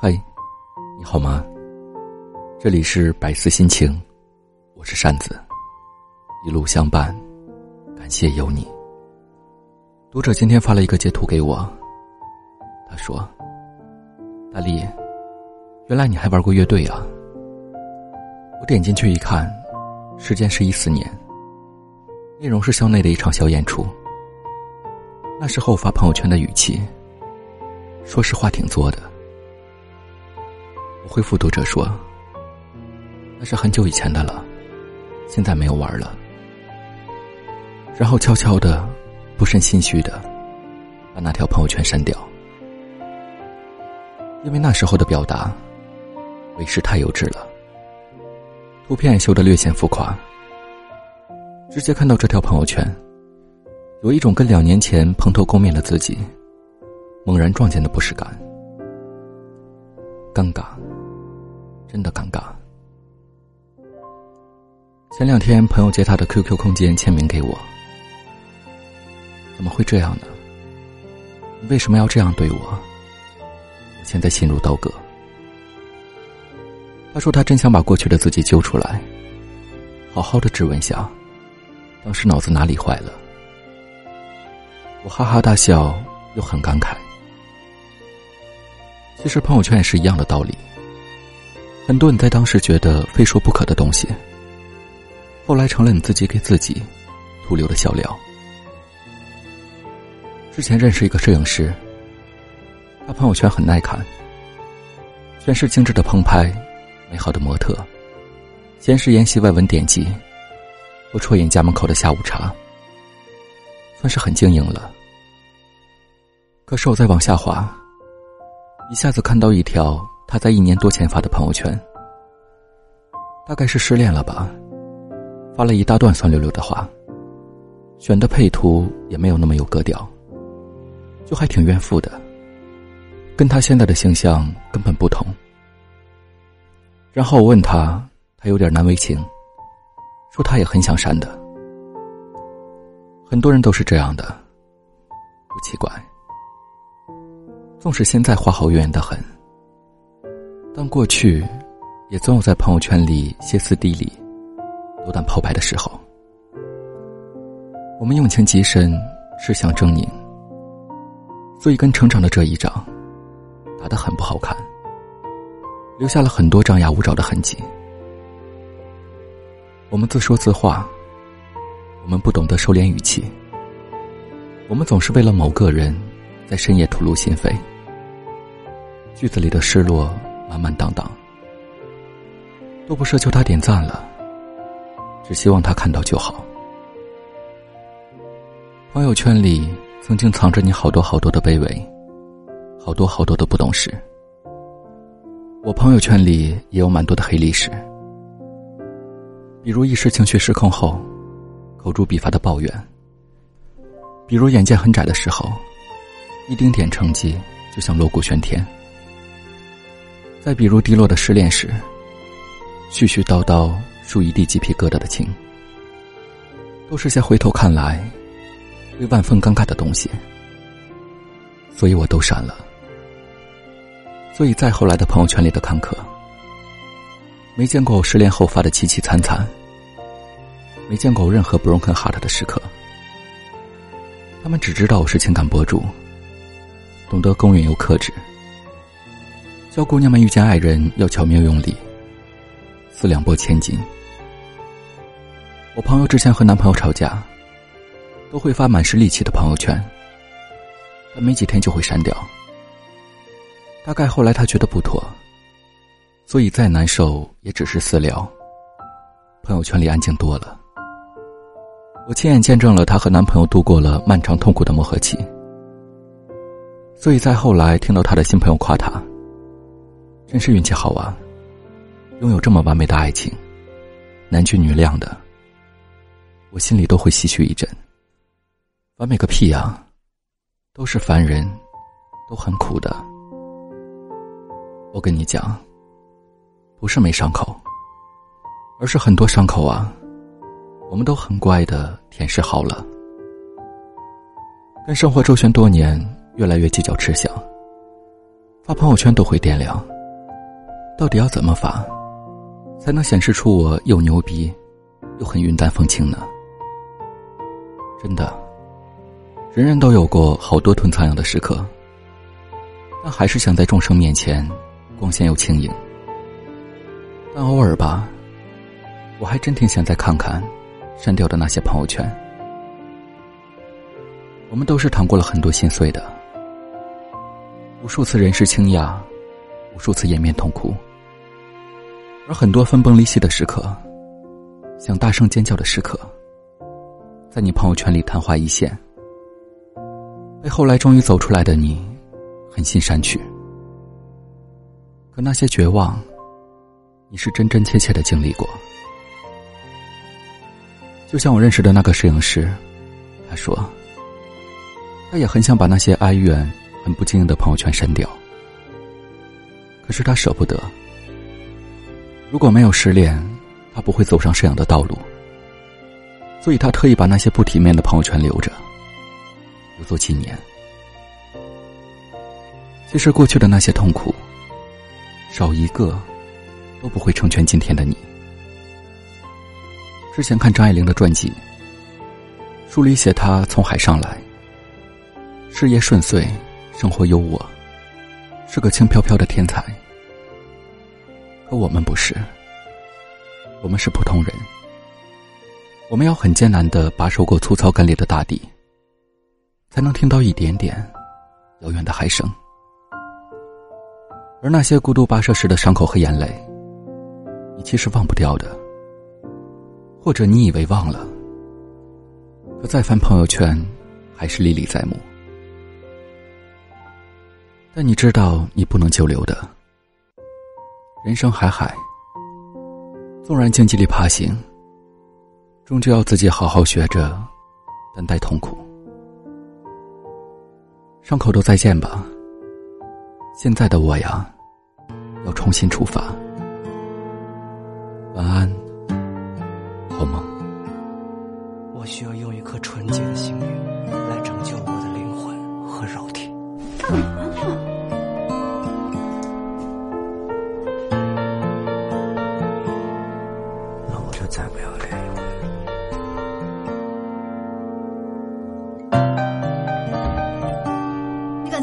嗨，你好吗？这里是百思心情，我是扇子，一路相伴，感谢有你。读者今天发了一个截图给我，他说：“大力，原来你还玩过乐队啊！”我点进去一看，时间是一四年，内容是校内的一场小演出。那时候发朋友圈的语气，说实话挺作的。回复读者说：“那是很久以前的了，现在没有玩了。”然后悄悄的、不甚心虚的把那条朋友圈删掉，因为那时候的表达为师太幼稚了，图片修的略显浮夸。直接看到这条朋友圈，有一种跟两年前蓬头垢面的自己猛然撞见的不适感，尴尬。真的尴尬。前两天朋友借他的 QQ 空间签名给我，怎么会这样呢？你为什么要这样对我？我现在心如刀割。他说他真想把过去的自己揪出来，好好的质问下，当时脑子哪里坏了？我哈哈大笑，又很感慨。其实朋友圈也是一样的道理。很多你在当时觉得非说不可的东西，后来成了你自己给自己徒留的笑料。之前认识一个摄影师，他朋友圈很耐看，全是精致的棚拍、美好的模特、闲时研习外文典籍或啜饮家门口的下午茶，算是很经营了。可是我再往下滑，一下子看到一条。他在一年多前发的朋友圈，大概是失恋了吧，发了一大段酸溜溜的话，选的配图也没有那么有格调，就还挺怨妇的，跟他现在的形象根本不同。然后我问他，他有点难为情，说他也很想删的，很多人都是这样的，不奇怪。纵使现在花好月圆的很。但过去，也总有在朋友圈里歇斯底里、斗胆抛牌的时候。我们用情极深，是想狰狞，所以跟成长的这一仗，打得很不好看，留下了很多张牙舞爪的痕迹。我们自说自话，我们不懂得收敛语气，我们总是为了某个人，在深夜吐露心扉，句子里的失落。满满当当，都不奢求他点赞了，只希望他看到就好。朋友圈里曾经藏着你好多好多的卑微，好多好多的不懂事。我朋友圈里也有蛮多的黑历史，比如一时情绪失控后，口诛笔伐的抱怨；比如眼界很窄的时候，一丁点成绩就想锣鼓喧天。再比如低落的失恋时，絮絮叨叨数一地鸡皮疙瘩的情，都是些回头看来会万分尴尬的东西，所以我都删了。所以再后来的朋友圈里的看客，没见过我失恋后发的凄凄惨惨，没见过我任何 broken heart 的时刻，他们只知道我是情感博主，懂得公允又克制。教姑娘们遇见爱人要巧妙用力，四两拨千斤。我朋友之前和男朋友吵架，都会发满是戾气的朋友圈，但没几天就会删掉。大概后来他觉得不妥，所以再难受也只是私聊，朋友圈里安静多了。我亲眼见证了她和男朋友度过了漫长痛苦的磨合期，所以再后来听到她的新朋友夸她。真是运气好啊！拥有这么完美的爱情，男俊女靓的，我心里都会唏嘘一阵。完美个屁呀！都是凡人，都很苦的。我跟你讲，不是没伤口，而是很多伤口啊，我们都很乖的舔舐好了。跟生活周旋多年，越来越计较吃相。发朋友圈都会掂量，到底要怎么发，才能显示出我又牛逼，又很云淡风轻呢？真的，人人都有过好多吞苍蝇的时刻，但还是想在众生面前光鲜又轻盈。但偶尔吧，我还真挺想再看看删掉的那些朋友圈。我们都是谈过了很多心碎的。无数次人世倾轧，无数次掩面痛哭，而很多分崩离析的时刻，想大声尖叫的时刻，在你朋友圈里昙花一现，被后来终于走出来的你狠心删去。可那些绝望，你是真真切切的经历过。就像我认识的那个摄影师，他说，他也很想把那些哀怨。很不经意的朋友圈删掉，可是他舍不得。如果没有失恋，他不会走上摄影的道路，所以他特意把那些不体面的朋友圈留着，留作纪念。其实过去的那些痛苦，少一个都不会成全今天的你。之前看张爱玲的传记，书里写她从海上来，事业顺遂。生活优渥，是个轻飘飘的天才。可我们不是，我们是普通人。我们要很艰难的把守过粗糙干裂的大地，才能听到一点点遥远的海声。而那些孤独跋涉时的伤口和眼泪，你其实忘不掉的，或者你以为忘了，可再翻朋友圈，还是历历在目。但你知道，你不能久留的。人生海海，纵然荆棘里爬行，终究要自己好好学着担待痛苦。伤口都再见吧，现在的我呀，要重新出发。晚安，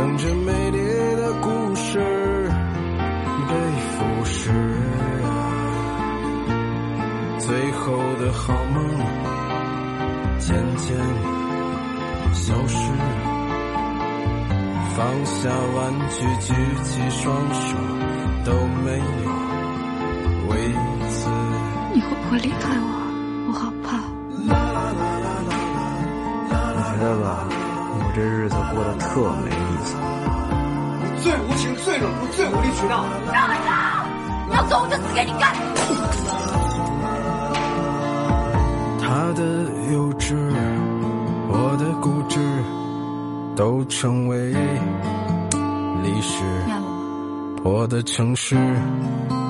等着美丽的故事被腐蚀啊，最后的好梦渐渐消失，放下玩具，举起双手都没有为。你会不会离开我？我好怕。我觉得吧，我这日子过得特没意思。你最无情、最冷酷、最无理取闹。让开！你要走我就死给你看。他的幼稚，我的固执，都成为历史。破的城市。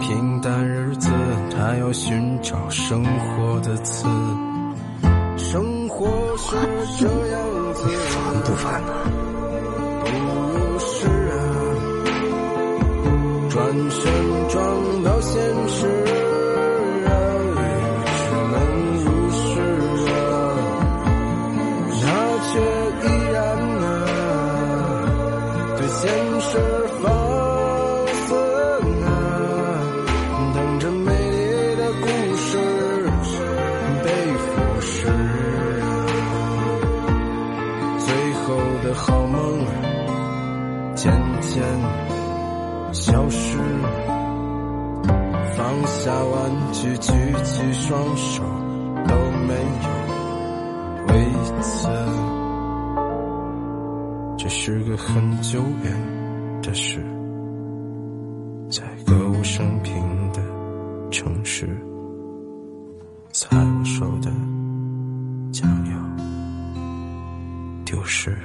平淡日子，他要寻找生活的词。生活是这样子，烦不烦呢？不是啊，转身撞到现实没有为此。这是个很久远的事，在歌舞升平的城市，在我手的将要丢失。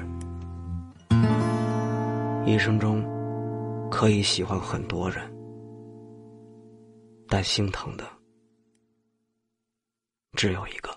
一生中可以喜欢很多人，但心疼的只有一个。